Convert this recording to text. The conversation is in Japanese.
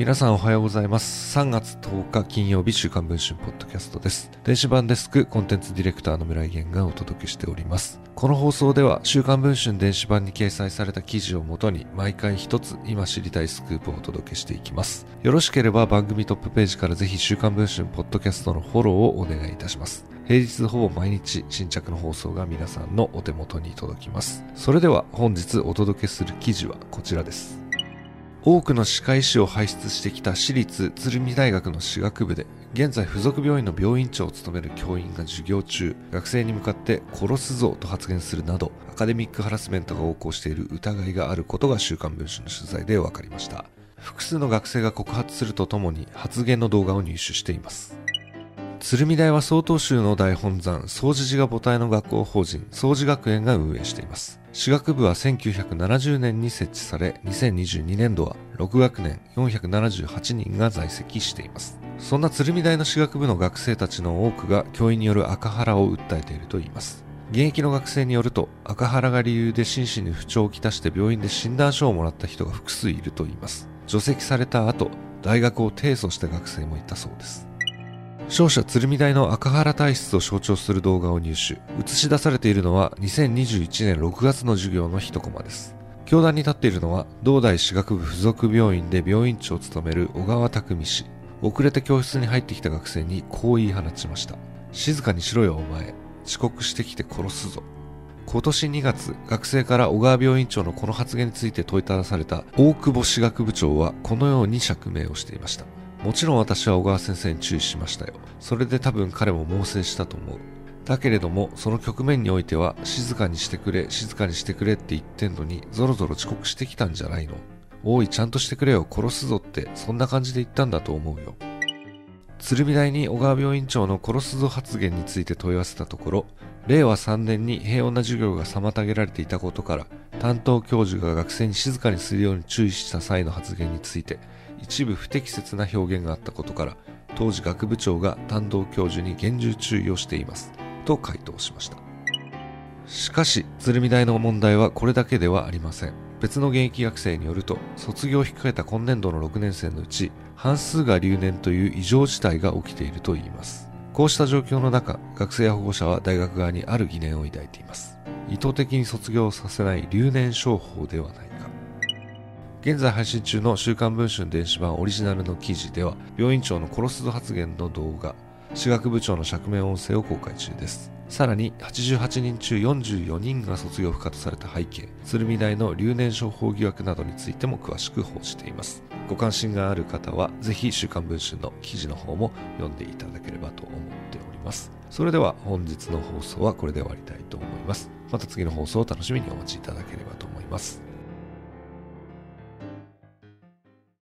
皆さんおはようございます。3月10日金曜日週刊文春ポッドキャストです。電子版デスクコンテンツディレクターの村井源がお届けしております。この放送では週刊文春電子版に掲載された記事をもとに毎回一つ今知りたいスクープをお届けしていきます。よろしければ番組トップページからぜひ週刊文春ポッドキャストのフォローをお願いいたします。平日ほぼ毎日新着の放送が皆さんのお手元に届きます。それでは本日お届けする記事はこちらです。多くの歯科医師を輩出してきた私立鶴見大学の歯学部で現在付属病院の病院長を務める教員が授業中学生に向かって殺すぞと発言するなどアカデミックハラスメントが横行している疑いがあることが週刊文春の取材で分かりました。複数の学生が告発するとともに発言の動画を入手しています。鶴見大は曹洞宗の大本山総持寺が母体の学校法人総持学園が運営しています。私学部は1970年に設置され2022年度は6学年478人が在籍しています。そんな鶴見大の私学部の学生たちの多くが教員による赤腹を訴えているといいます。現役の学生によると赤腹が理由で心身に不調をきたして病院で診断書をもらった人が複数いるといいます。除籍された後大学を提訴した学生もいたそうです。勝者鶴見大の赤原体質を象徴する動画を入手。映し出されているのは2021年6月の授業の一コマです。教壇に立っているのは同大歯学部附属病院で病院長を務める小川匠氏。遅れて教室に入ってきた学生にこう言い放ちました。静かにしろよお前。遅刻してきて殺すぞ。今年2月学生から小川病院長のこの発言について問いただされた大久保歯学部長はこのように釈明をしていました。もちろん私は小川先生に注意しましたよ。それで多分彼も猛省したと思う。だけれども、その局面においては、静かにしてくれ、静かにしてくれって言ってんのに、ぞろぞろ遅刻してきたんじゃないの。おい、ちゃんとしてくれよ、殺すぞって、そんな感じで言ったんだと思うよ。鶴見大に小川病院長の殺すぞ発言について問い合わせたところ、令和3年に平穏な授業が妨げられていたことから、担当教授が学生に静かにするように注意した際の発言について、一部不適切な表現があったことから当時学部長が担当教授に厳重注意をしていますと回答しました。しかし鶴見大の問題はこれだけではありません。別の現役学生によると卒業を控えた今年度の6年生のうち半数が留年という異常事態が起きているといいます。こうした状況の中学生や保護者は大学側にある疑念を抱いています。意図的に卒業させない留年商法ではない。現在配信中の週刊文春電子版オリジナルの記事では病院長の殺すぞ発言の動画私学部長の釈明音声を公開中です。さらに88人中44人が卒業不可とされた背景鶴見大の留年商法疑惑などについても詳しく報じています。ご関心がある方はぜひ週刊文春の記事の方も読んでいただければと思っております。それでは本日の放送はこれで終わりたいと思います。また次の放送を楽しみにお待ちいただければと思います。